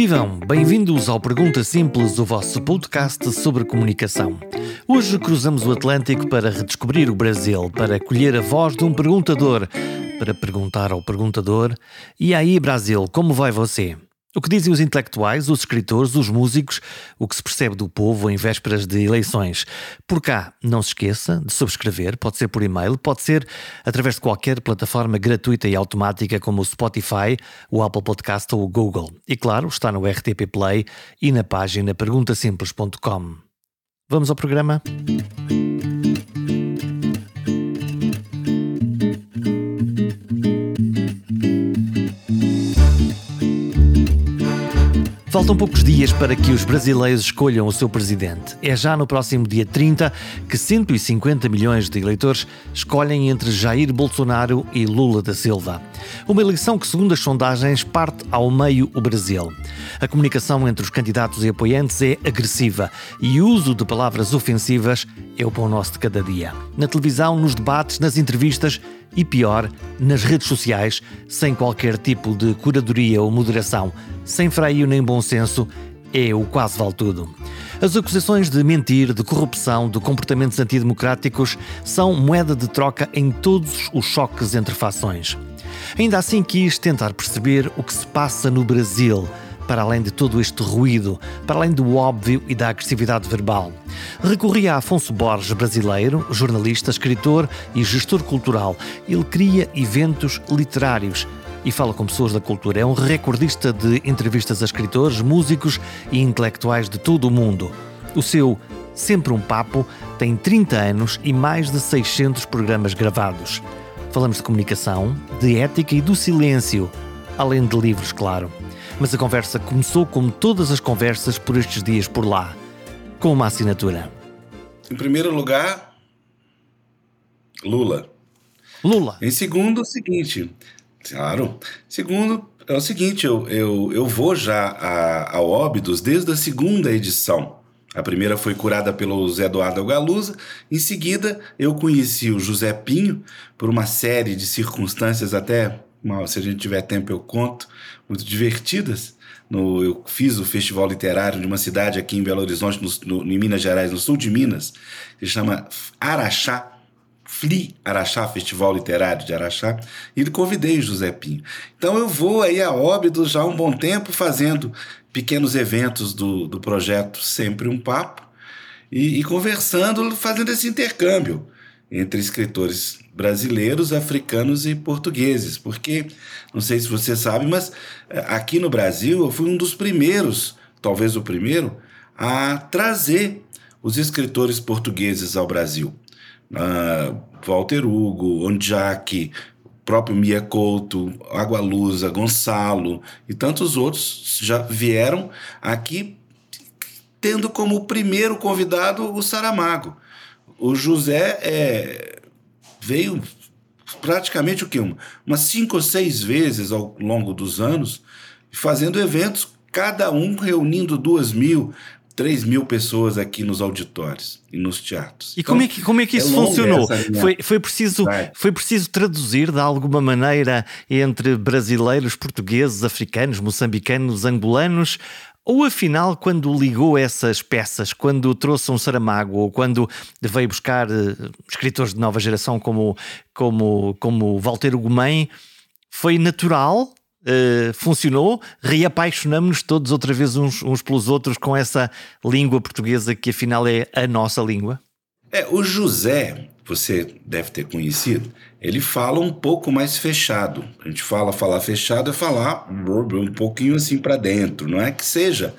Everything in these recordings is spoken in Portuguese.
Vivam! Bem-vindos ao Pergunta Simples, o vosso podcast sobre comunicação. Hoje cruzamos o Atlântico para redescobrir o Brasil, para colher a voz de um perguntador, para perguntar ao perguntador: E aí, Brasil, como vai você? O que dizem os intelectuais, os escritores, os músicos, o que se percebe do povo em vésperas de eleições. Por cá, não se esqueça de subscrever, pode ser por e-mail, pode ser através de qualquer plataforma gratuita e automática como o Spotify, o Apple Podcast ou o Google. E claro, está no RTP Play e na página perguntasimples.com. Vamos ao programa? Faltam poucos dias para que os brasileiros escolham o seu presidente. É já no próximo dia 30 que 150 milhões de eleitores escolhem entre Jair Bolsonaro e Lula da Silva. Uma eleição que, segundo as sondagens, parte ao meio o Brasil. A comunicação entre os candidatos e apoiantes é agressiva e o uso de palavras ofensivas é o pão nosso de cada dia. Na televisão, nos debates, nas entrevistas e, pior, nas redes sociais, sem qualquer tipo de curadoria ou moderação, sem freio nem bom senso, é o quase vale tudo. As acusações de mentir, de corrupção, de comportamentos antidemocráticos são moeda de troca em todos os choques entre fações. Ainda assim quis tentar perceber o que se passa no Brasil para além de todo este ruído, para além do óbvio e da agressividade verbal. Recorri a Afonso Borges, brasileiro, jornalista, escritor e gestor cultural. Ele cria eventos literários e fala com pessoas da cultura. É um recordista de entrevistas a escritores, músicos e intelectuais de todo o mundo. O seu Sempre um Papo tem 30 anos e mais de 600 programas gravados. Falamos de comunicação, de ética e do silêncio, além de livros, claro. Mas a conversa começou, como todas as conversas por estes dias por lá, com uma assinatura. Em primeiro lugar, Lula. Lula. Em segundo, o seguinte. Claro. Segundo, é o seguinte: eu, eu, eu vou já a, a Óbidos desde a segunda edição. A primeira foi curada pelo Zé Eduardo Galusa. Em seguida, eu conheci o José Pinho por uma série de circunstâncias até se a gente tiver tempo eu conto, muito divertidas. No, eu fiz o festival literário de uma cidade aqui em Belo Horizonte, no, no, em Minas Gerais, no sul de Minas, que se chama Araxá, FLI Araxá, Festival Literário de Araxá, e convidei o José Pinho. Então eu vou aí a Óbidos já há um bom tempo fazendo pequenos eventos do, do projeto Sempre um Papo e, e conversando, fazendo esse intercâmbio entre escritores brasileiros, africanos e portugueses, porque não sei se você sabe, mas eh, aqui no Brasil eu fui um dos primeiros, talvez o primeiro, a trazer os escritores portugueses ao Brasil. Uh, Walter Hugo, Ondiak, próprio Mia Couto, Água Lusa, Gonçalo e tantos outros já vieram aqui tendo como primeiro convidado o Saramago. O José é, veio praticamente o quê? Umas cinco ou seis vezes ao longo dos anos, fazendo eventos, cada um reunindo duas mil, três mil pessoas aqui nos auditórios e nos teatros. E então, como, é que, como é que isso é funcionou? Foi, foi, preciso, foi preciso traduzir de alguma maneira entre brasileiros, portugueses, africanos, moçambicanos, angolanos? Ou afinal, quando ligou essas peças, quando trouxe um Saramago, ou quando veio buscar uh, escritores de nova geração como, como, como Walter Ugumem, foi natural? Uh, funcionou? Reapaixonamos-nos todos outra vez uns, uns pelos outros com essa língua portuguesa que afinal é a nossa língua? É, o José, você deve ter conhecido, ele fala um pouco mais fechado. A gente fala falar fechado é falar um pouquinho assim para dentro. Não é que seja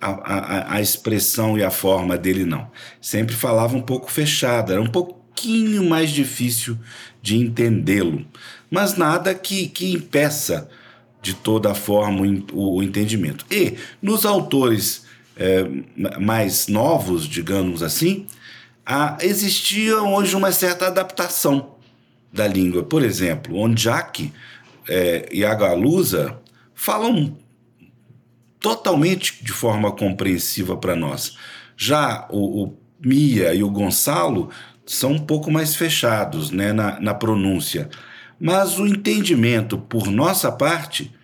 a, a, a, expressão e a forma dele, não. Sempre falava um pouco fechado, era um pouquinho mais difícil de entendê-lo. Mas nada que, que impeça de toda forma o, o entendimento. E nos autores é, mais novos, digamos assim, ah, existia hoje uma certa adaptação da língua. Por exemplo, Onjak é, e Agalusa falam totalmente de forma compreensiva para nós. Já o, o, Mia e o Gonçalo são um pouco mais fechados né, na, na pronúncia. Mas o entendimento por nossa parte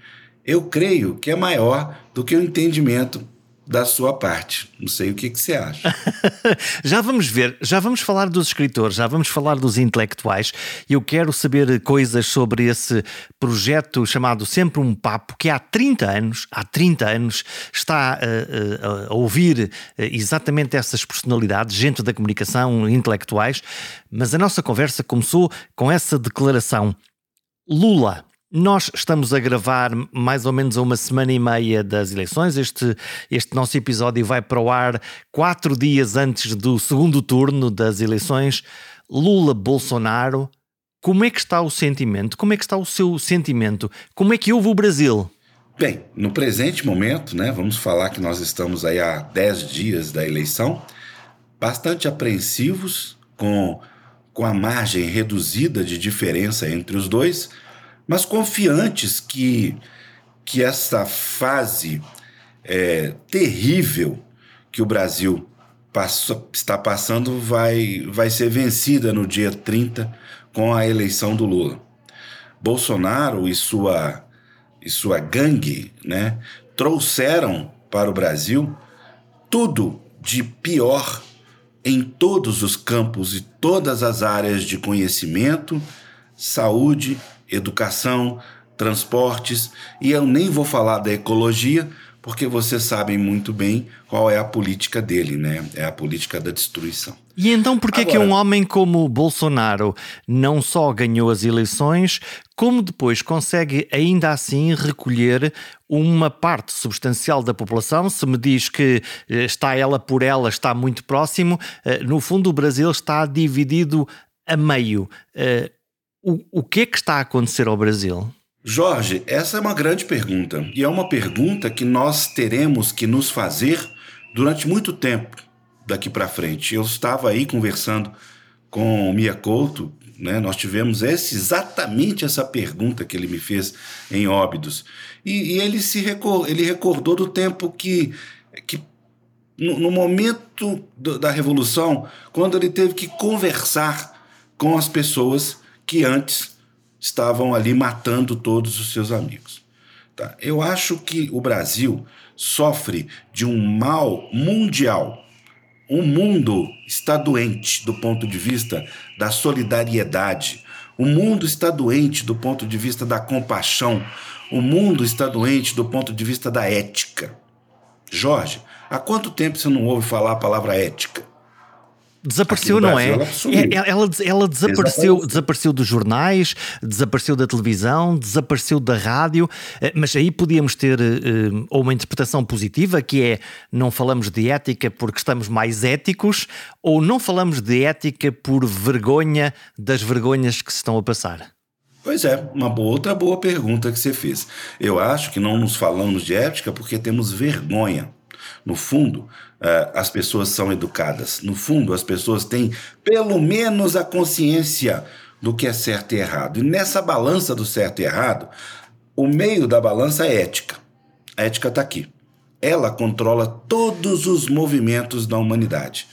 eu creio que é maior do que o entendimento da sua parte. Não sei o que, que você acha. já vamos ver, já vamos falar dos escritores, já vamos falar dos intelectuais. Eu quero saber coisas sobre esse projeto chamado Sempre um Papo, que há 30 anos, há 30 anos, está a, a, a ouvir eh, exatamente essas personalidades, gente da comunicação, intelectuais, mas a nossa conversa começou com essa declaração. Lula nós estamos a gravar mais ou menos a uma semana e meia das eleições. Este, este nosso episódio vai para o ar quatro dias antes do segundo turno das eleições. Lula-Bolsonaro. Como é que está o sentimento? Como é que está o seu sentimento? Como é que houve o Brasil? Bem, no presente momento, né, vamos falar que nós estamos aí há dez dias da eleição, bastante apreensivos com, com a margem reduzida de diferença entre os dois mas confiantes que, que essa fase é, terrível que o Brasil passou, está passando vai, vai ser vencida no dia 30 com a eleição do Lula. Bolsonaro e sua, e sua gangue né, trouxeram para o Brasil tudo de pior em todos os campos e todas as áreas de conhecimento, saúde educação, transportes, e eu nem vou falar da ecologia, porque vocês sabem muito bem qual é a política dele, né? É a política da destruição. E então por que que um homem como Bolsonaro não só ganhou as eleições, como depois consegue ainda assim recolher uma parte substancial da população? Se me diz que eh, está ela por ela, está muito próximo, eh, no fundo o Brasil está dividido a meio. O, o que é que está a acontecer ao Brasil? Jorge, essa é uma grande pergunta. E é uma pergunta que nós teremos que nos fazer durante muito tempo daqui para frente. Eu estava aí conversando com o Mia Couto, né? nós tivemos esse, exatamente essa pergunta que ele me fez em Óbidos. E, e ele se recor ele recordou do tempo que, que no, no momento do, da Revolução, quando ele teve que conversar com as pessoas que antes estavam ali matando todos os seus amigos. Tá? Eu acho que o Brasil sofre de um mal mundial. O mundo está doente do ponto de vista da solidariedade. O mundo está doente do ponto de vista da compaixão. O mundo está doente do ponto de vista da ética. Jorge, há quanto tempo você não ouve falar a palavra ética? Desapareceu, não é? Ela, é, ela, ela desapareceu, desapareceu dos jornais, desapareceu da televisão, desapareceu da rádio, eh, mas aí podíamos ter uh, uma interpretação positiva, que é não falamos de ética porque estamos mais éticos, ou não falamos de ética por vergonha das vergonhas que se estão a passar? Pois é, uma boa, outra boa pergunta que você fez. Eu acho que não nos falamos de ética porque temos vergonha. No fundo, uh, as pessoas são educadas. No fundo, as pessoas têm pelo menos a consciência do que é certo e errado. E nessa balança do certo e errado, o meio da balança é ética. A ética está aqui. Ela controla todos os movimentos da humanidade.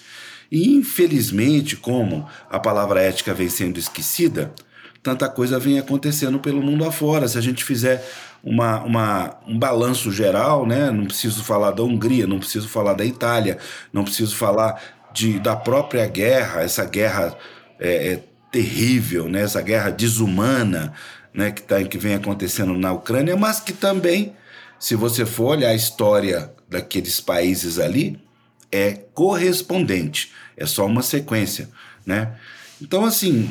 E infelizmente, como a palavra ética vem sendo esquecida, tanta coisa vem acontecendo pelo mundo afora. Se a gente fizer uma, uma, um balanço geral, né? Não preciso falar da Hungria, não preciso falar da Itália, não preciso falar de, da própria guerra, essa guerra é, é terrível, né? Essa guerra desumana, né? Que, tá, que vem acontecendo na Ucrânia, mas que também, se você for olhar a história daqueles países ali, é correspondente, é só uma sequência, né? Então, assim,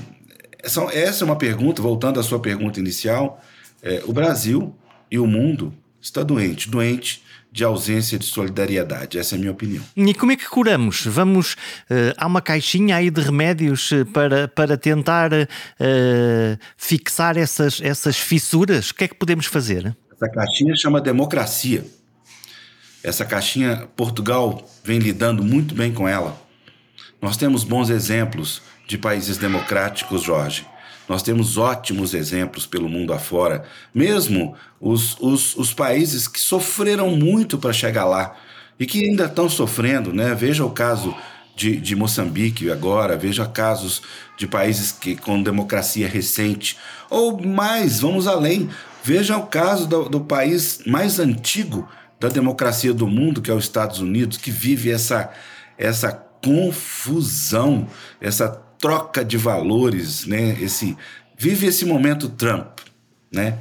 essa, é uma pergunta, voltando à sua pergunta inicial, é, o Brasil e o mundo está doente, doente de ausência de solidariedade. Essa é a minha opinião. E como é que curamos? Vamos. Uh, há uma caixinha aí de remédios eh, para, para tentar uh, fixar essas, essas fissuras? O que é que podemos fazer? Essa caixinha chama democracia. Essa caixinha, Portugal vem lidando muito bem com ela. Nós temos bons exemplos de países democráticos, Jorge. Nós temos ótimos exemplos pelo mundo afora, mesmo os, os, os países que sofreram muito para chegar lá e que ainda estão sofrendo, né? Veja o caso de, de Moçambique agora, veja casos de países que com democracia recente, ou mais, vamos além, Veja o caso do, do país mais antigo da democracia do mundo, que é os Estados Unidos, que vive essa, essa confusão, essa troca de valores, né? Esse vive esse momento Trump, né?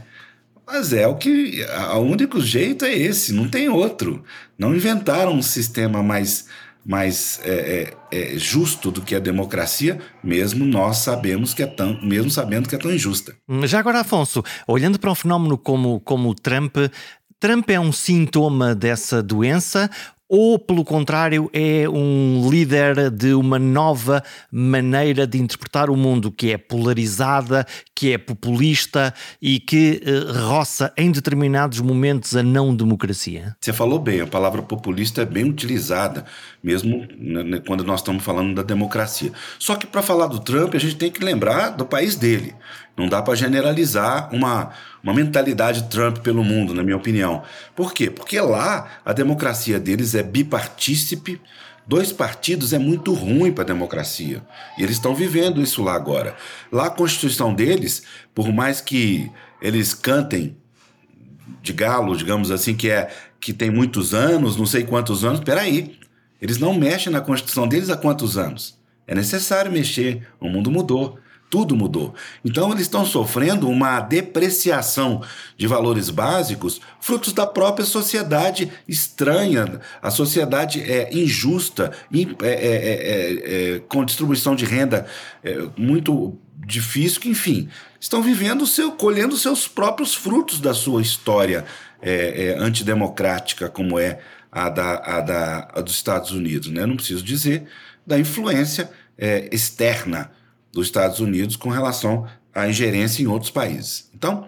Mas é o que. O único jeito é esse, não tem outro. Não inventaram um sistema mais, mais é, é, é, justo do que a democracia, mesmo nós sabemos que é tão, mesmo sabendo que é tão injusta. Já agora, Afonso, olhando para um fenómeno como, como o Trump, Trump é um sintoma dessa doença ou, pelo contrário, é um líder de uma nova maneira de interpretar o mundo que é polarizada, que é populista e que uh, roça em determinados momentos a não democracia? Você falou bem, a palavra populista é bem utilizada, mesmo né, quando nós estamos falando da democracia. Só que para falar do Trump, a gente tem que lembrar do país dele. Não dá para generalizar uma, uma mentalidade Trump pelo mundo, na minha opinião. Por quê? Porque lá a democracia deles é bipartícipe, dois partidos é muito ruim para a democracia. E eles estão vivendo isso lá agora. Lá a Constituição deles, por mais que eles cantem de galo, digamos assim, que é que tem muitos anos, não sei quantos anos, peraí. Eles não mexem na Constituição deles há quantos anos? É necessário mexer, o mundo mudou. Tudo mudou. Então, eles estão sofrendo uma depreciação de valores básicos, frutos da própria sociedade estranha. A sociedade é injusta, é, é, é, com distribuição de renda muito difícil, que, enfim, estão vivendo, seu, colhendo seus próprios frutos da sua história antidemocrática, como é a, da, a, da, a dos Estados Unidos. Né? Não preciso dizer da influência externa dos Estados Unidos com relação à ingerência em outros países. Então,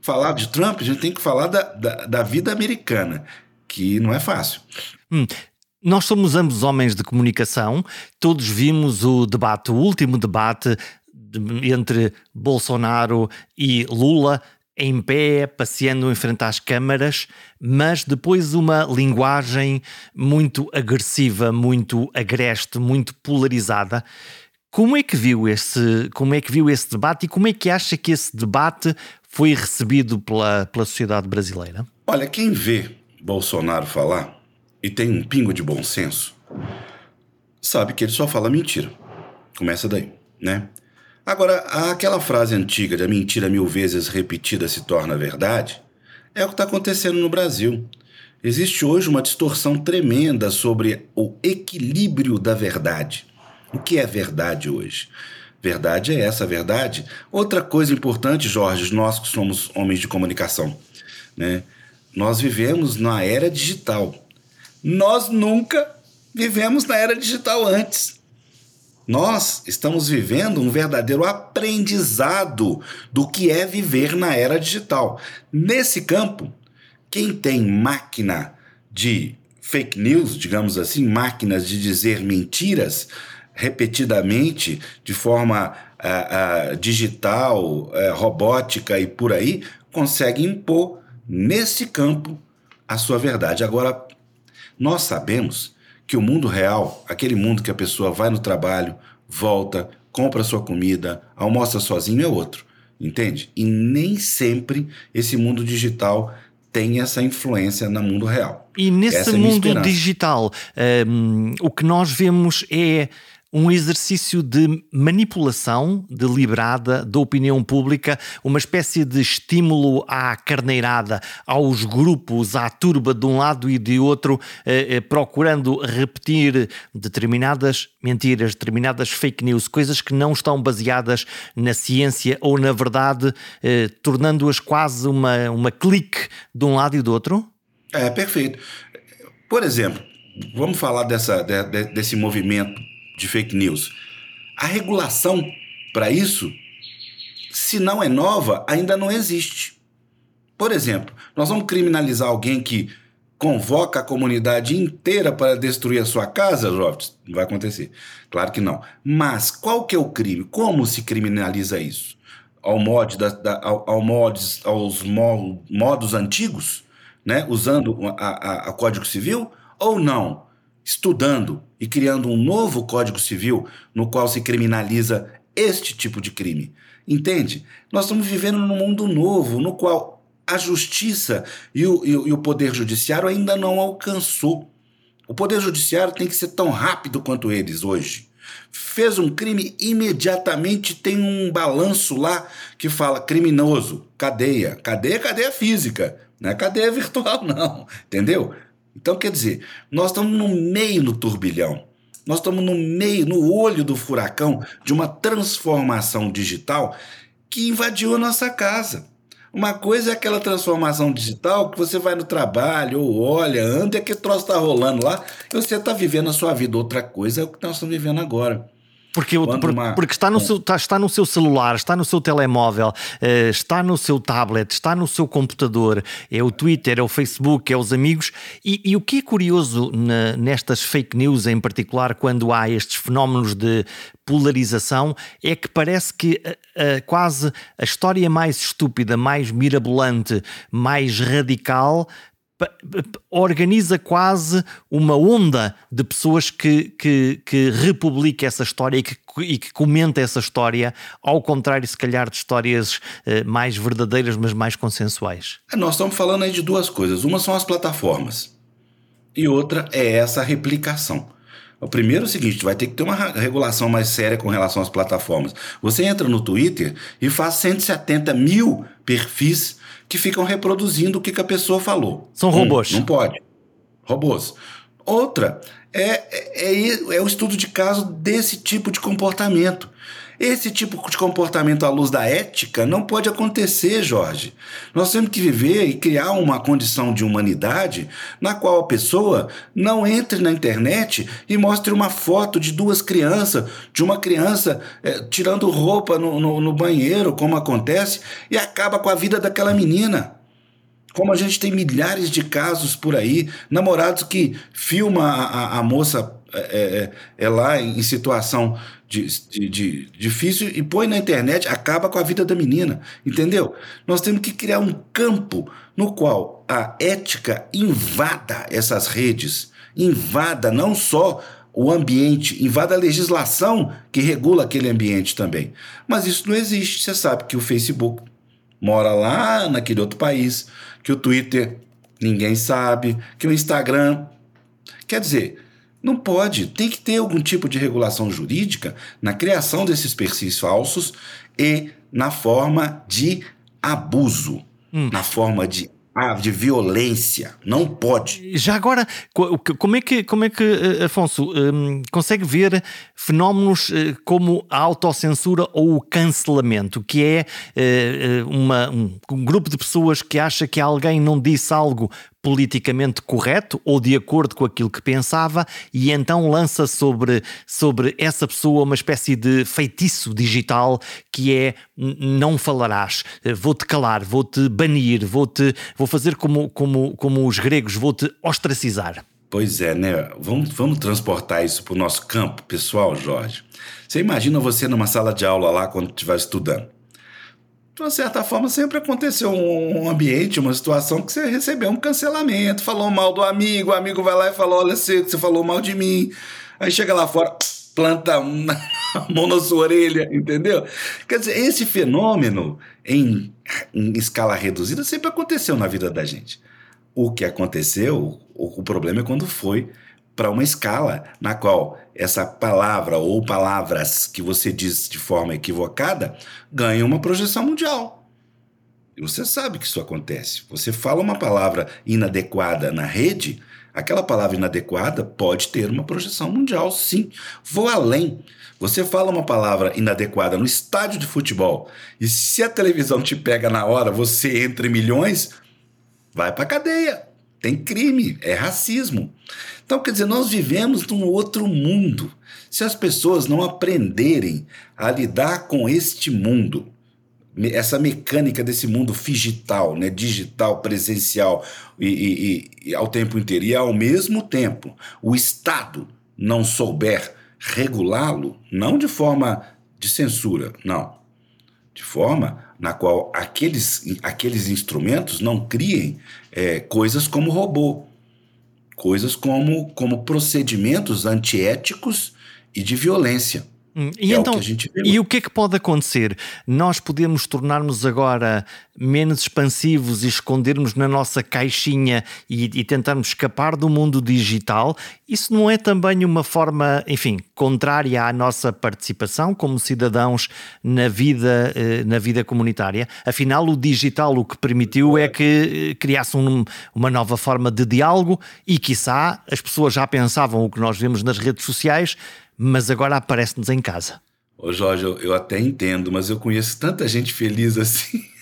falar de Trump, a gente tem que falar da, da, da vida americana, que não é fácil. Hum. Nós somos ambos homens de comunicação, todos vimos o debate, o último debate de, entre Bolsonaro e Lula, em pé, passeando em frente às câmaras, mas depois uma linguagem muito agressiva, muito agreste, muito polarizada. Como é que viu esse, como é que viu esse debate e como é que acha que esse debate foi recebido pela, pela sociedade brasileira? Olha, quem vê Bolsonaro falar e tem um pingo de bom senso, sabe que ele só fala mentira. Começa daí, né? Agora, aquela frase antiga de a mentira mil vezes repetida se torna verdade, é o que está acontecendo no Brasil. Existe hoje uma distorção tremenda sobre o equilíbrio da verdade. O que é verdade hoje? Verdade é essa verdade. Outra coisa importante, Jorge, nós que somos homens de comunicação, né? Nós vivemos na era digital. Nós nunca vivemos na era digital antes. Nós estamos vivendo um verdadeiro aprendizado do que é viver na era digital. Nesse campo, quem tem máquina de fake news, digamos assim, máquinas de dizer mentiras, repetidamente, de forma uh, uh, digital, uh, robótica e por aí, consegue impor nesse campo a sua verdade. Agora, nós sabemos que o mundo real, aquele mundo que a pessoa vai no trabalho, volta, compra sua comida, almoça sozinho, é outro, entende? E nem sempre esse mundo digital tem essa influência no mundo real. E nesse é mundo digital, um, ehm, o que nós vemos é um exercício de manipulação deliberada da opinião pública, uma espécie de estímulo à carneirada, aos grupos, à turba de um lado e de outro, eh, eh, procurando repetir determinadas mentiras, determinadas fake news, coisas que não estão baseadas na ciência ou na verdade, eh, tornando-as quase uma, uma clique de um lado e do outro? É, perfeito. Por exemplo, vamos falar dessa, de, de, desse movimento de fake news. A regulação para isso, se não é nova, ainda não existe. Por exemplo, nós vamos criminalizar alguém que convoca a comunidade inteira para destruir a sua casa, Jovens? Não vai acontecer. Claro que não. Mas qual que é o crime? Como se criminaliza isso? Ao mod da, da, ao, ao mods, aos mo, modos antigos, né? usando a, a, a Código Civil, ou não? estudando e criando um novo Código Civil no qual se criminaliza este tipo de crime. Entende? Nós estamos vivendo num mundo novo no qual a justiça e o, e o poder judiciário ainda não alcançou. O poder judiciário tem que ser tão rápido quanto eles hoje. Fez um crime, imediatamente tem um balanço lá que fala criminoso, cadeia. Cadeia, cadeia física, não é cadeia virtual, não. Entendeu? Então, quer dizer, nós estamos no meio do turbilhão. Nós estamos no meio, no olho do furacão de uma transformação digital que invadiu a nossa casa. Uma coisa é aquela transformação digital que você vai no trabalho, ou olha, anda, e aquele troço está rolando lá, e você está vivendo a sua vida. Outra coisa é o que nós estamos vivendo agora. Porque, por, uma... porque está, no seu, está, está, no seu celular, está no seu telemóvel, uh, está no seu tablet, está no seu computador, é o Twitter, é o Facebook, é os amigos. E, e o que é curioso na, nestas fake news, em particular, quando há estes fenómenos de polarização, é que parece que uh, uh, quase a história mais estúpida, mais mirabolante, mais radical organiza quase uma onda de pessoas que, que, que republica essa história e que, e que comenta essa história, ao contrário, se calhar, de histórias eh, mais verdadeiras, mas mais consensuais. É, nós estamos falando aí de duas coisas. Uma são as plataformas e outra é essa replicação. O primeiro é o seguinte: vai ter que ter uma regulação mais séria com relação às plataformas. Você entra no Twitter e faz 170 mil perfis que ficam reproduzindo o que, que a pessoa falou. São robôs. Hum, não pode. Robôs. Outra é, é, é, é o estudo de caso desse tipo de comportamento. Esse tipo de comportamento à luz da ética não pode acontecer, Jorge. Nós temos que viver e criar uma condição de humanidade na qual a pessoa não entre na internet e mostre uma foto de duas crianças, de uma criança é, tirando roupa no, no, no banheiro, como acontece, e acaba com a vida daquela menina. Como a gente tem milhares de casos por aí, namorados que filma a, a, a moça é, é, é, lá em situação de, de, de, difícil e põe na internet, acaba com a vida da menina, entendeu? Nós temos que criar um campo no qual a ética invada essas redes, invada não só o ambiente, invada a legislação que regula aquele ambiente também. Mas isso não existe. Você sabe que o Facebook mora lá naquele outro país, que o Twitter ninguém sabe, que o Instagram. Quer dizer, não pode. Tem que ter algum tipo de regulação jurídica na criação desses perfis falsos e na forma de abuso, hum. na forma de ah, de violência. Não pode. Já agora, como é que, como é que eh, Afonso, um, consegue ver fenómenos uh, como a autocensura ou o cancelamento, que é uh, uma, um, um, grupo de pessoas que acha que alguém não disse algo politicamente correto ou de acordo com aquilo que pensava e então lança sobre, sobre essa pessoa uma espécie de feitiço digital que é não falarás, vou-te calar, vou-te banir, vou-te vou fazer como, como, como os gregos, vou-te ostracizar. Pois é, né? Vamos, vamos transportar isso para o nosso campo pessoal, Jorge. Você imagina você numa sala de aula lá quando estiver estudando de uma certa forma, sempre aconteceu um ambiente, uma situação que você recebeu um cancelamento, falou mal do amigo, o amigo vai lá e fala: Olha, você, você falou mal de mim. Aí chega lá fora, planta uma mão na sua orelha, entendeu? Quer dizer, esse fenômeno em, em escala reduzida sempre aconteceu na vida da gente. O que aconteceu, o, o problema é quando foi para uma escala na qual essa palavra ou palavras que você diz de forma equivocada ganham uma projeção mundial. Você sabe que isso acontece. Você fala uma palavra inadequada na rede, aquela palavra inadequada pode ter uma projeção mundial, sim. Vou além. Você fala uma palavra inadequada no estádio de futebol e se a televisão te pega na hora, você entre milhões, vai para cadeia. Tem crime, é racismo. Então, quer dizer, nós vivemos num outro mundo. Se as pessoas não aprenderem a lidar com este mundo, essa mecânica desse mundo digital, né, digital, presencial e, e, e ao tempo inteiro, e ao mesmo tempo o Estado não souber regulá-lo, não de forma de censura, não, de forma na qual aqueles, aqueles instrumentos não criem é, coisas como robô, coisas como, como procedimentos antiéticos e de violência. Hum, e é então, o e o que é que pode acontecer? Nós podemos tornar-nos agora menos expansivos e escondermos na nossa caixinha e, e, tentarmos escapar do mundo digital. Isso não é também uma forma, enfim, contrária à nossa participação como cidadãos na vida, eh, na vida comunitária? Afinal, o digital o que permitiu é que eh, criasse um, uma nova forma de diálogo e, quiçá, as pessoas já pensavam o que nós vemos nas redes sociais mas agora aparece-nos em casa. Ô Jorge, eu, eu até entendo, mas eu conheço tanta gente feliz assim.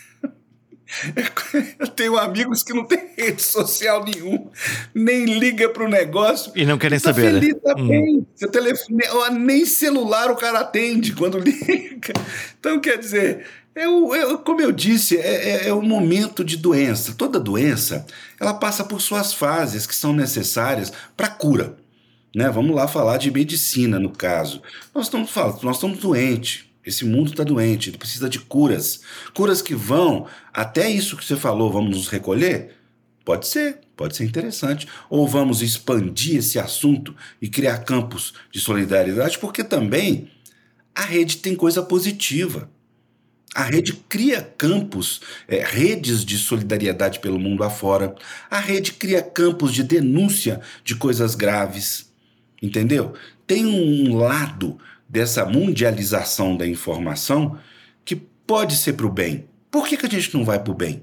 Eu tenho amigos que não têm rede social nenhum, nem liga para o negócio. E não querem tá saber. Feliz, tá hum. Seu telefone, nem celular o cara atende quando liga. Então, quer dizer, o, é, como eu disse, é, é, é o momento de doença. Toda doença ela passa por suas fases que são necessárias para cura. Né? Vamos lá falar de medicina, no caso. Nós estamos nós estamos doentes. Esse mundo está doente, ele precisa de curas. Curas que vão até isso que você falou, vamos nos recolher? Pode ser, pode ser interessante. Ou vamos expandir esse assunto e criar campos de solidariedade, porque também a rede tem coisa positiva. A rede cria campos, é, redes de solidariedade pelo mundo afora. A rede cria campos de denúncia de coisas graves. Entendeu? Tem um lado dessa mundialização da informação que pode ser para o bem. Por que, que a gente não vai para o bem?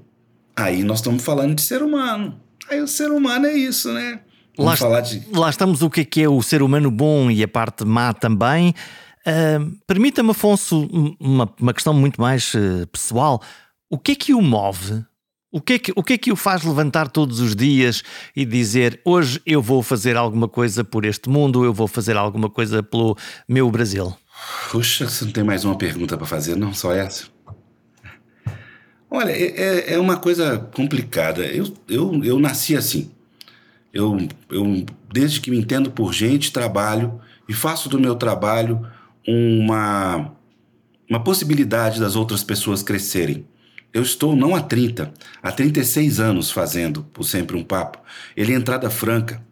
Aí nós estamos falando de ser humano. Aí o ser humano é isso, né? Lá, falar de... lá estamos o que é o ser humano bom e a parte má também. Uh, Permita-me, Afonso, uma, uma questão muito mais uh, pessoal. O que é que o move o que, é que, o que é que o faz levantar todos os dias e dizer hoje eu vou fazer alguma coisa por este mundo, eu vou fazer alguma coisa pelo meu Brasil? Puxa, você não tem mais uma pergunta para fazer, não? Só essa? Olha, é, é, é uma coisa complicada. Eu, eu, eu nasci assim. Eu, eu, desde que me entendo por gente, trabalho e faço do meu trabalho uma, uma possibilidade das outras pessoas crescerem. Eu estou não há 30, há 36 anos fazendo por Sempre um Papo. Ele é entrada franca.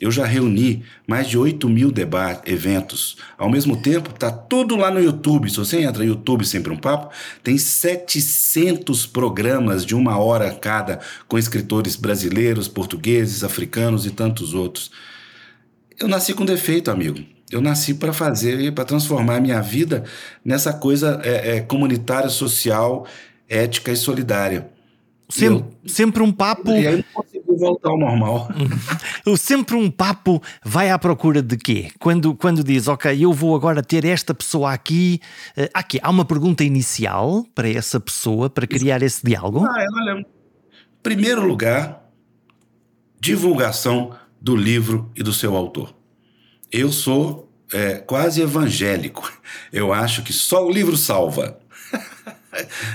Eu já reuni mais de 8 mil debates, eventos. Ao mesmo tempo, tá tudo lá no YouTube. Se você entra no YouTube Sempre um Papo, tem 700 programas de uma hora cada com escritores brasileiros, portugueses, africanos e tantos outros. Eu nasci com defeito, amigo. Eu nasci para fazer, para transformar a minha vida nessa coisa é, é, comunitária, social ética e solidária. Sempre, eu, sempre um papo. E aí não consigo voltar ao normal. sempre um papo vai à procura de quê? Quando, quando diz, ok, eu vou agora ter esta pessoa aqui. Uh, aqui há uma pergunta inicial para essa pessoa, para criar esse diálogo? Ah, olha, primeiro lugar, divulgação do livro e do seu autor. Eu sou é, quase evangélico. Eu acho que só o livro salva.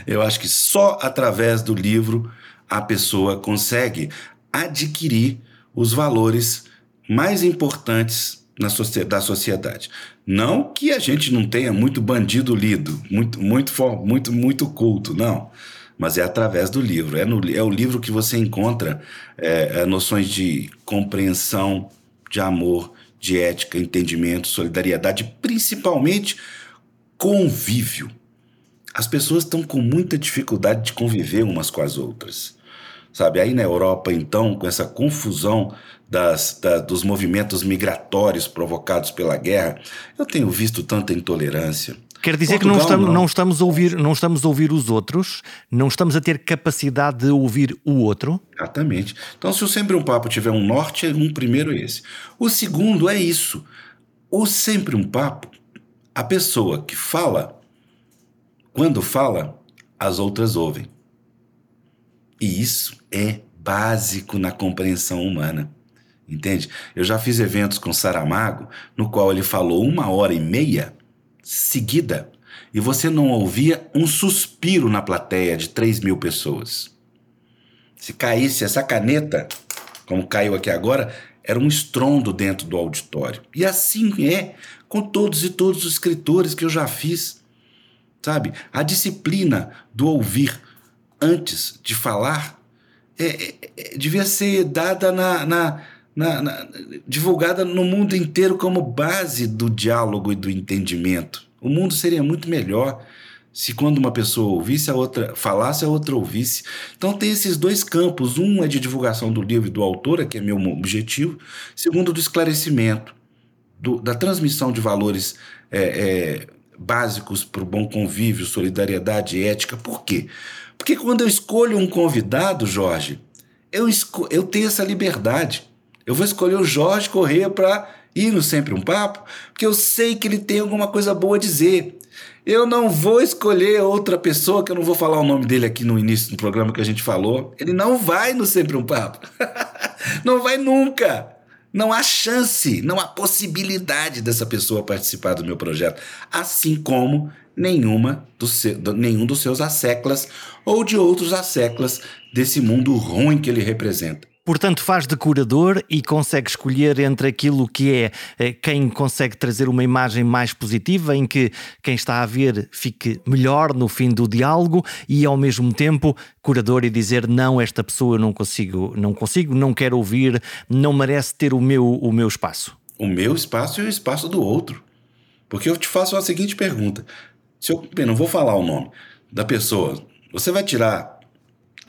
Eu acho que só através do livro a pessoa consegue adquirir os valores mais importantes na da sociedade. Não que a gente não tenha muito bandido lido, muito, muito, muito, muito culto, não. Mas é através do livro. É, no, é o livro que você encontra é, é noções de compreensão, de amor, de ética, entendimento, solidariedade, principalmente convívio as pessoas estão com muita dificuldade de conviver umas com as outras. Sabe, aí na Europa, então, com essa confusão das, da, dos movimentos migratórios provocados pela guerra, eu tenho visto tanta intolerância. Quer dizer Portugal, que não estamos, não. não estamos, a ouvir, não estamos a ouvir os outros, não estamos a ter capacidade de ouvir o outro. Exatamente. Então, se o Sempre um Papo tiver um norte, é um primeiro esse. O segundo é isso. O Sempre um Papo, a pessoa que fala quando fala, as outras ouvem. E isso é básico na compreensão humana. Entende? Eu já fiz eventos com Saramago, no qual ele falou uma hora e meia seguida, e você não ouvia um suspiro na plateia de 3 mil pessoas. Se caísse essa caneta, como caiu aqui agora, era um estrondo dentro do auditório. E assim é com todos e todos os escritores que eu já fiz sabe? A disciplina do ouvir antes de falar é, é, é, devia ser dada na, na, na, na, divulgada no mundo inteiro como base do diálogo e do entendimento. O mundo seria muito melhor se quando uma pessoa ouvisse, a outra falasse, a outra ouvisse. Então tem esses dois campos. Um é de divulgação do livro e do autor, que é meu objetivo. Segundo, do esclarecimento, do, da transmissão de valores é, é, básicos para o bom convívio, solidariedade, ética. Por quê? Porque quando eu escolho um convidado, Jorge, eu, eu tenho essa liberdade. Eu vou escolher o Jorge Corrêa para ir no Sempre um Papo, porque eu sei que ele tem alguma coisa boa a dizer. Eu não vou escolher outra pessoa, que eu não vou falar o nome dele aqui no início do programa que a gente falou. Ele não vai no Sempre um Papo. não vai nunca. Não há chance, não há possibilidade dessa pessoa participar do meu projeto. Assim como nenhuma do seu, nenhum dos seus asseclas ou de outros asseclas desse mundo ruim que ele representa. Portanto, faz de curador e consegue escolher entre aquilo que é eh, quem consegue trazer uma imagem mais positiva, em que quem está a ver fique melhor no fim do diálogo, e ao mesmo tempo curador e dizer não, esta pessoa eu não consigo, não consigo, não quero ouvir, não merece ter o meu, o meu espaço. O meu espaço e o espaço do outro. Porque eu te faço a seguinte pergunta: se eu, bem, não vou falar o nome da pessoa, você vai tirar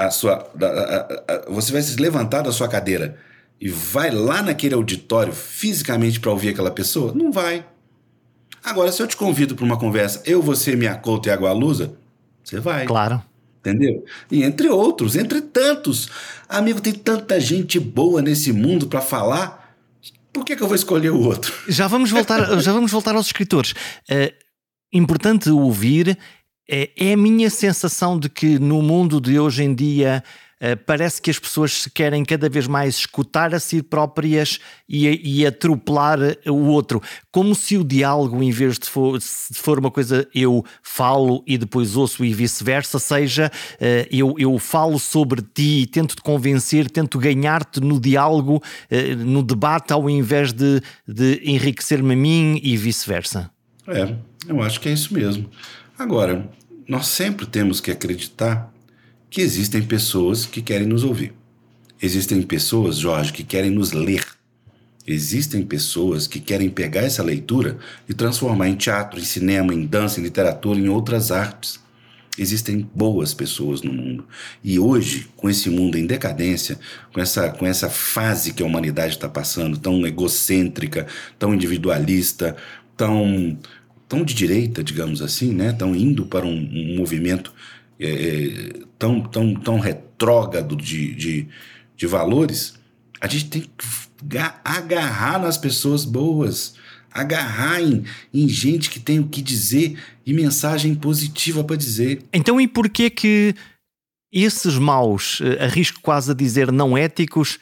a sua. A, a, a, você vai se levantar da sua cadeira e vai lá naquele auditório fisicamente para ouvir aquela pessoa? Não vai. Agora, se eu te convido para uma conversa, eu, você, minha Couto e Agualusa, você vai. Claro. Entendeu? E entre outros, entre tantos. Amigo, tem tanta gente boa nesse mundo para falar. Por que, que eu vou escolher o outro? Já vamos voltar, já vamos voltar aos escritores. É importante ouvir é, é a minha sensação de que no mundo de hoje em dia Uh, parece que as pessoas querem cada vez mais escutar a si próprias e, e atropelar o outro, como se o diálogo, em vez de for, se for uma coisa eu falo e depois ouço e vice-versa, seja uh, eu, eu falo sobre ti, tento-te convencer, tento ganhar-te no diálogo, uh, no debate, ao invés de, de enriquecer-me a mim e vice-versa. É, eu acho que é isso mesmo. Agora, nós sempre temos que acreditar que existem pessoas que querem nos ouvir. Existem pessoas, Jorge, que querem nos ler. Existem pessoas que querem pegar essa leitura e transformar em teatro, em cinema, em dança, em literatura, em outras artes. Existem boas pessoas no mundo. E hoje, com esse mundo em decadência, com essa, com essa fase que a humanidade está passando, tão egocêntrica, tão individualista, tão tão de direita, digamos assim, né? Estão indo para um, um movimento é, é, tão, tão, tão retrógrado de, de, de valores, a gente tem que agarrar nas pessoas boas, agarrar em, em gente que tem o que dizer e mensagem positiva para dizer. Então, e por que que esses maus, eh, arrisco quase a dizer não éticos,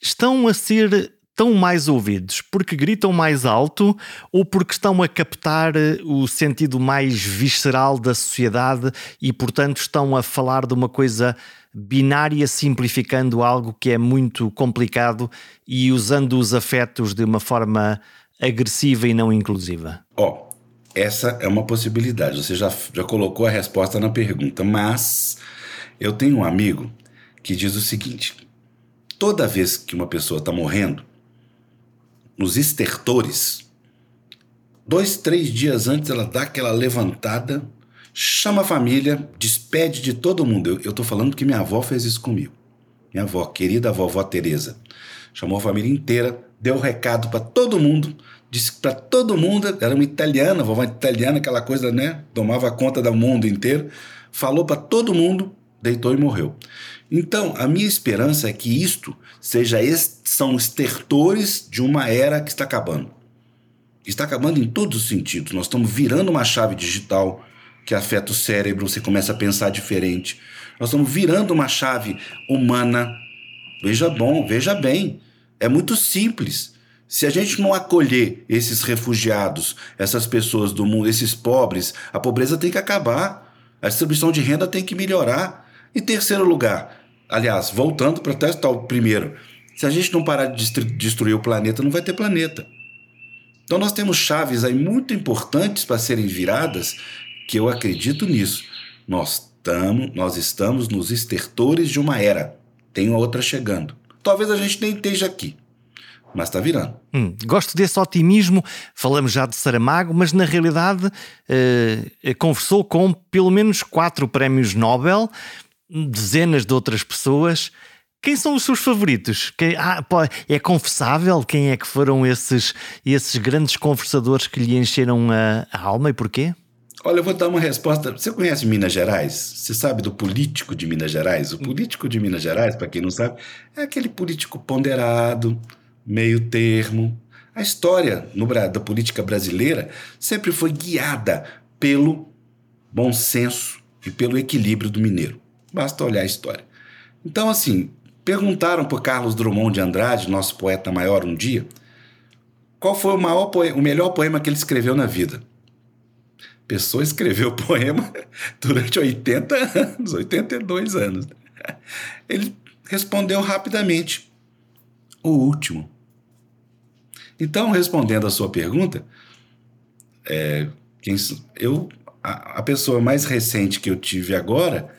estão a ser tão mais ouvidos? Porque gritam mais alto ou porque estão a captar eh, o sentido mais visceral da sociedade e, portanto, estão a falar de uma coisa binária, simplificando algo que é muito complicado e usando os afetos de uma forma agressiva e não inclusiva? Ó, oh, essa é uma possibilidade. Você já, já colocou a resposta na pergunta, mas eu tenho um amigo que diz o seguinte: toda vez que uma pessoa está morrendo, nos estertores, dois, três dias antes ela dá aquela levantada, chama a família, despede de todo mundo. Eu estou falando que minha avó fez isso comigo. Minha avó, querida vovó Teresa, chamou a família inteira, deu recado para todo mundo, disse para todo mundo, era uma italiana, vovó italiana, aquela coisa, né? Tomava conta do mundo inteiro, falou para todo mundo, deitou e morreu. Então, a minha esperança é que isto seja são estertores de uma era que está acabando. Está acabando em todos os sentidos. Nós estamos virando uma chave digital que afeta o cérebro, você começa a pensar diferente. Nós estamos virando uma chave humana. Veja bom, veja bem, é muito simples. Se a gente não acolher esses refugiados, essas pessoas do mundo, esses pobres, a pobreza tem que acabar. A distribuição de renda tem que melhorar. Em terceiro lugar, Aliás, voltando para testar o primeiro, se a gente não parar de destruir o planeta, não vai ter planeta. Então nós temos chaves aí muito importantes para serem viradas, que eu acredito nisso. Nós, tamo, nós estamos nos estertores de uma era. Tem outra chegando. Talvez a gente nem esteja aqui. mas está virando. Hum, gosto desse otimismo. Falamos já de Saramago, mas na realidade uh, conversou com pelo menos quatro prémios Nobel, dezenas de outras pessoas. Quem são os seus favoritos? Quem, ah, é confessável quem é que foram esses, esses grandes conversadores que lhe encheram a, a alma e porquê? Olha, eu vou dar uma resposta. Você conhece Minas Gerais? Você sabe do político de Minas Gerais? O político de Minas Gerais, para quem não sabe, é aquele político ponderado, meio termo. A história no, da política brasileira sempre foi guiada pelo bom senso e pelo equilíbrio do mineiro. Basta olhar a história. Então, assim, perguntaram por Carlos Drummond de Andrade, nosso poeta maior um dia, qual foi o, maior o melhor poema que ele escreveu na vida pessoa escreveu poema durante 80 anos, 82 anos. Ele respondeu rapidamente: o último. Então, respondendo a sua pergunta, é, quem, eu, a, a, pessoa mais recente que eu tive agora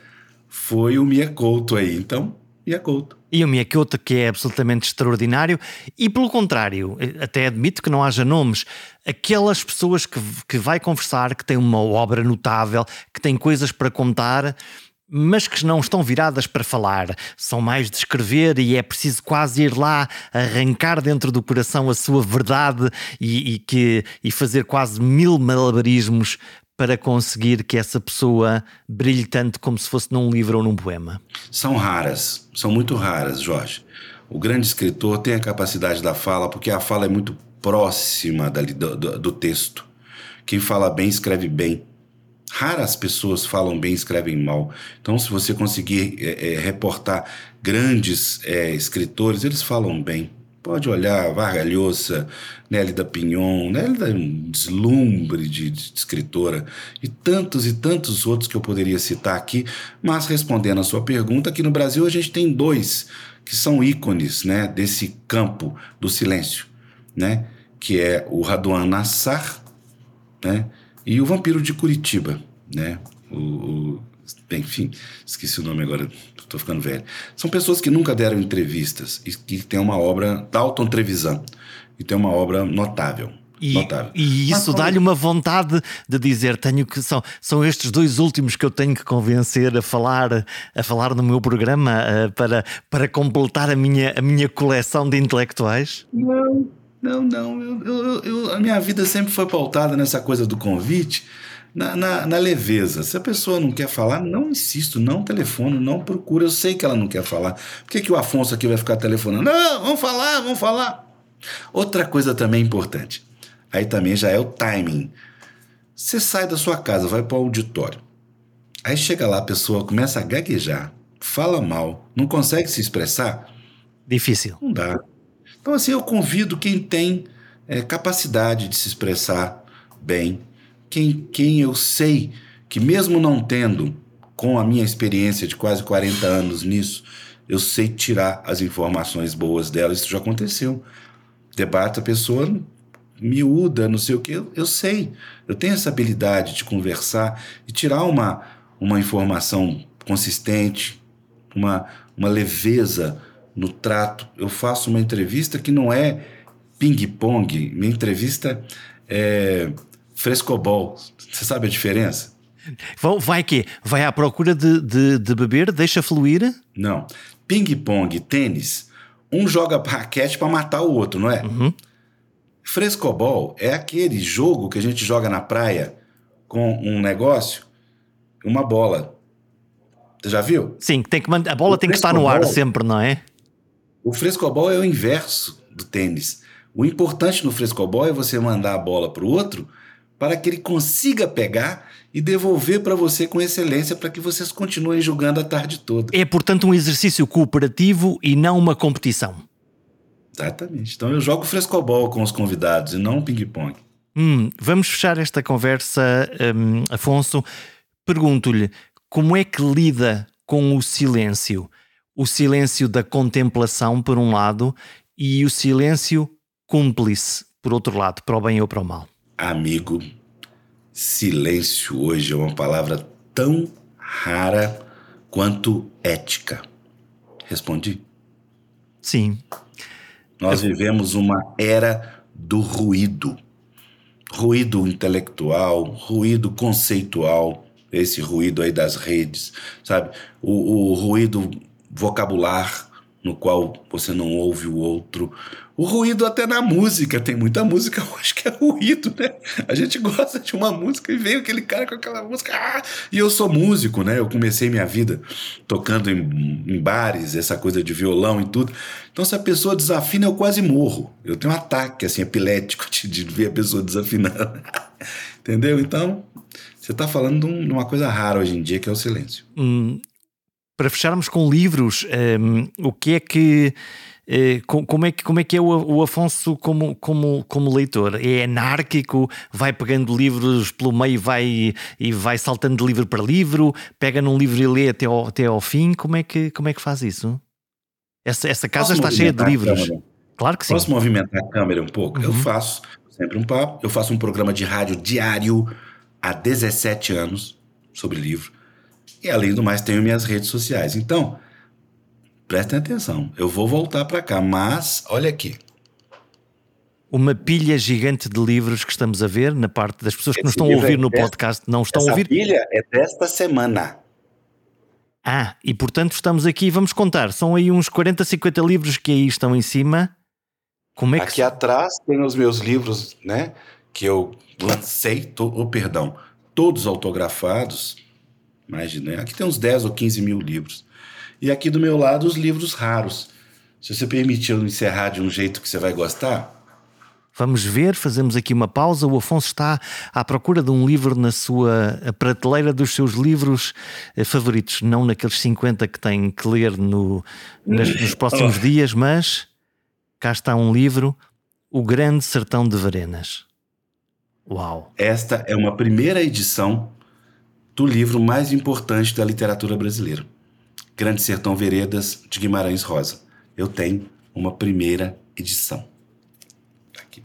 foi o Mia Couto aí. Então, Mia Couto. E o Mia Couto, que é absolutamente extraordinário, e pelo contrário, até admito que não haja nomes, aquelas pessoas que, que vai conversar, que têm uma obra notável, que têm coisas para contar, mas que não estão viradas para falar, são mais de escrever e é preciso quase ir lá arrancar dentro do coração a sua verdade e, e que, e fazer quase mil malabarismos para conseguir que essa pessoa brilhe tanto como se fosse num livro ou num poema? São raras, são muito raras, Jorge. O grande escritor tem a capacidade da fala porque a fala é muito próxima do, do, do texto. Quem fala bem, escreve bem. Raras pessoas falam bem e escrevem mal. Então, se você conseguir é, é, reportar grandes é, escritores, eles falam bem. Pode olhar Vargas Llosa, Nélida Pinhon, Nélida é um deslumbre de, de, escritora, e tantos e tantos outros que eu poderia citar aqui, mas respondendo a sua pergunta, aqui no Brasil a gente tem dois que são ícones né, desse campo do silêncio né? Que é o Raduan Nassar, né? E o Vampiro de Curitiba, né? O, o enfim, esqueci o nome agora, estou ficando velho. São pessoas que nunca deram entrevistas e que têm uma obra, Dalton Trevisan, e tem uma obra notável. E, e, isso dá-lhe uma vontade de dizer: tenho que são, são estes dois últimos que eu tenho que convencer a falar, a falar no meu programa uh, para, para completar a minha, a minha coleção de intelectuais? Não, não, não. Eu, eu, eu, a minha vida sempre foi pautada nessa coisa do convite, na, na, na, leveza. Se a pessoa não quer falar, não insisto, não telefono, não procura. Eu sei que ela não quer falar. Por que, que o Afonso aqui vai ficar telefonando? Não, vamos falar, vamos falar. Outra coisa também importante. Aí também já é o timing. Você sai da sua casa, vai para o auditório. Aí chega lá, a pessoa começa a gaguejar, fala mal, não consegue se expressar. Difícil. Não dá. Então, assim, eu convido quem tem é, capacidade de se expressar bem, quem, quem eu sei que, mesmo não tendo, com a minha experiência de quase 40 anos nisso, eu sei tirar as informações boas dela. Isso já aconteceu. Debate a pessoa miúda, não sei o que, eu, eu sei. Eu tenho essa habilidade de conversar e tirar uma, uma informação consistente, uma, uma leveza no trato. Eu faço uma entrevista que não é ping-pong, minha entrevista é frescobol. Você sabe a diferença? Vai que Vai à procura de, de, de beber, deixa fluir? Não. Ping-pong, tênis, um joga raquete para matar o outro, não é? Uhum. Frescobol é aquele jogo que a gente joga na praia com um negócio, uma bola. Você já viu? Sim, tem que a bola o tem que estar no ar sempre, não é? O frescobol é o inverso do tênis. O importante no frescobol é você mandar a bola para o outro para que ele consiga pegar e devolver para você com excelência para que vocês continuem jogando a tarde toda. É, portanto, um exercício cooperativo e não uma competição. Exatamente. Então eu jogo frescobol com os convidados e não ping-pong. Hum, vamos fechar esta conversa, um, Afonso. Pergunto-lhe como é que lida com o silêncio? o silêncio da contemplação, por um lado, e o silêncio cúmplice, por outro lado, para o bem ou para o mal. Amigo, silêncio hoje é uma palavra tão rara quanto ética. Respondi? Sim. Nós vivemos uma era do ruído. Ruído intelectual, ruído conceitual, esse ruído aí das redes, sabe? O, o ruído vocabular no qual você não ouve o outro. O ruído até na música, tem muita música hoje que é ruído, né? A gente gosta de uma música e vem aquele cara com aquela música. Ah! E eu sou músico, né? Eu comecei minha vida tocando em, em, bares, essa coisa de violão e tudo. Então, se a pessoa desafina, eu quase morro. Eu tenho um ataque assim, epilético de, de ver a pessoa desafinando. Entendeu? Então, você está falando de, uma coisa rara hoje em dia, que é o silêncio. Hum, para fecharmos com livros, um, o que é que. Eh, como é que, como é, que é o, o Afonso como, como, como leitor? É anárquico? Vai pegando livros pelo meio vai, e vai saltando de livro para livro? Pega num livro e lê até ao, até ao fim? Como é que, como é que faz isso? Essa, essa casa Posso está cheia de livros. Claro que sim. Posso movimentar a câmera um pouco? Uhum. Eu faço sempre um papo. Eu faço um programa de rádio diário há 17 anos sobre livro. E além do mais, tenho minhas redes sociais. Então, prestem atenção. Eu vou voltar para cá, mas olha aqui. Uma pilha gigante de livros que estamos a ver na parte das pessoas que Esse nos estão a ouvir é no desta, podcast, não estão a ouvir. pilha é desta semana. Ah, e portanto estamos aqui, vamos contar, são aí uns 40, 50 livros que aí estão em cima. Como é que Aqui atrás tem os meus livros, né, que eu lancei, to, oh, perdão, todos autografados. Imagina, aqui tem uns 10 ou 15 mil livros. E aqui do meu lado, os livros raros. Se você permitir eu encerrar de um jeito que você vai gostar. Vamos ver, fazemos aqui uma pausa. O Afonso está à procura de um livro na sua prateleira dos seus livros eh, favoritos, não naqueles 50 que tem que ler no, nas, nos próximos dias, mas cá está um livro, O Grande Sertão de Varenas. Uau! Esta é uma primeira edição do livro mais importante da literatura brasileira, Grande Sertão Veredas de Guimarães Rosa. Eu tenho uma primeira edição. Aqui.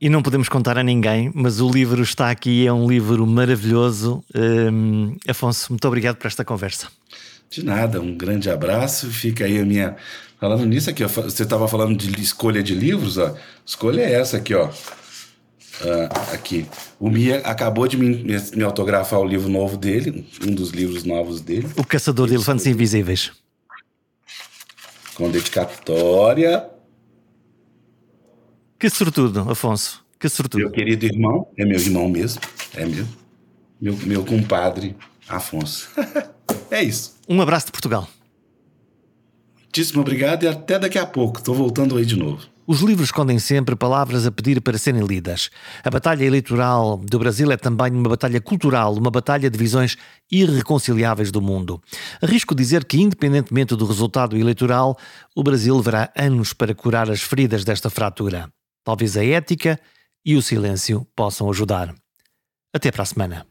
E não podemos contar a ninguém, mas o livro está aqui, é um livro maravilhoso. Um, Afonso, muito obrigado por esta conversa. De nada, um grande abraço. Fica aí a minha. Falando nisso aqui, ó, você estava falando de escolha de livros, ó. Escolha é essa aqui, ó. Uh, aqui. O Mia acabou de me, me, autografar o livro novo dele, um dos livros novos dele. O Caçador de Elefantes Invisíveis. Com dedicatória. Que sortudo, Afonso. Que sortudo. Meu querido irmão, é meu irmão mesmo, é meu. Meu, meu compadre, Afonso. é isso. Um abraço de Portugal. Muitíssimo obrigado e até daqui a pouco. Estou voltando aí de novo. Os livros escondem sempre palavras a pedir para serem lidas. A batalha eleitoral do Brasil é também uma batalha cultural, uma batalha de visões irreconciliáveis do mundo. Arrisco dizer que, independentemente do resultado eleitoral, o Brasil levará anos para curar as feridas desta fratura. Talvez a ética e o silêncio possam ajudar. Até para a semana.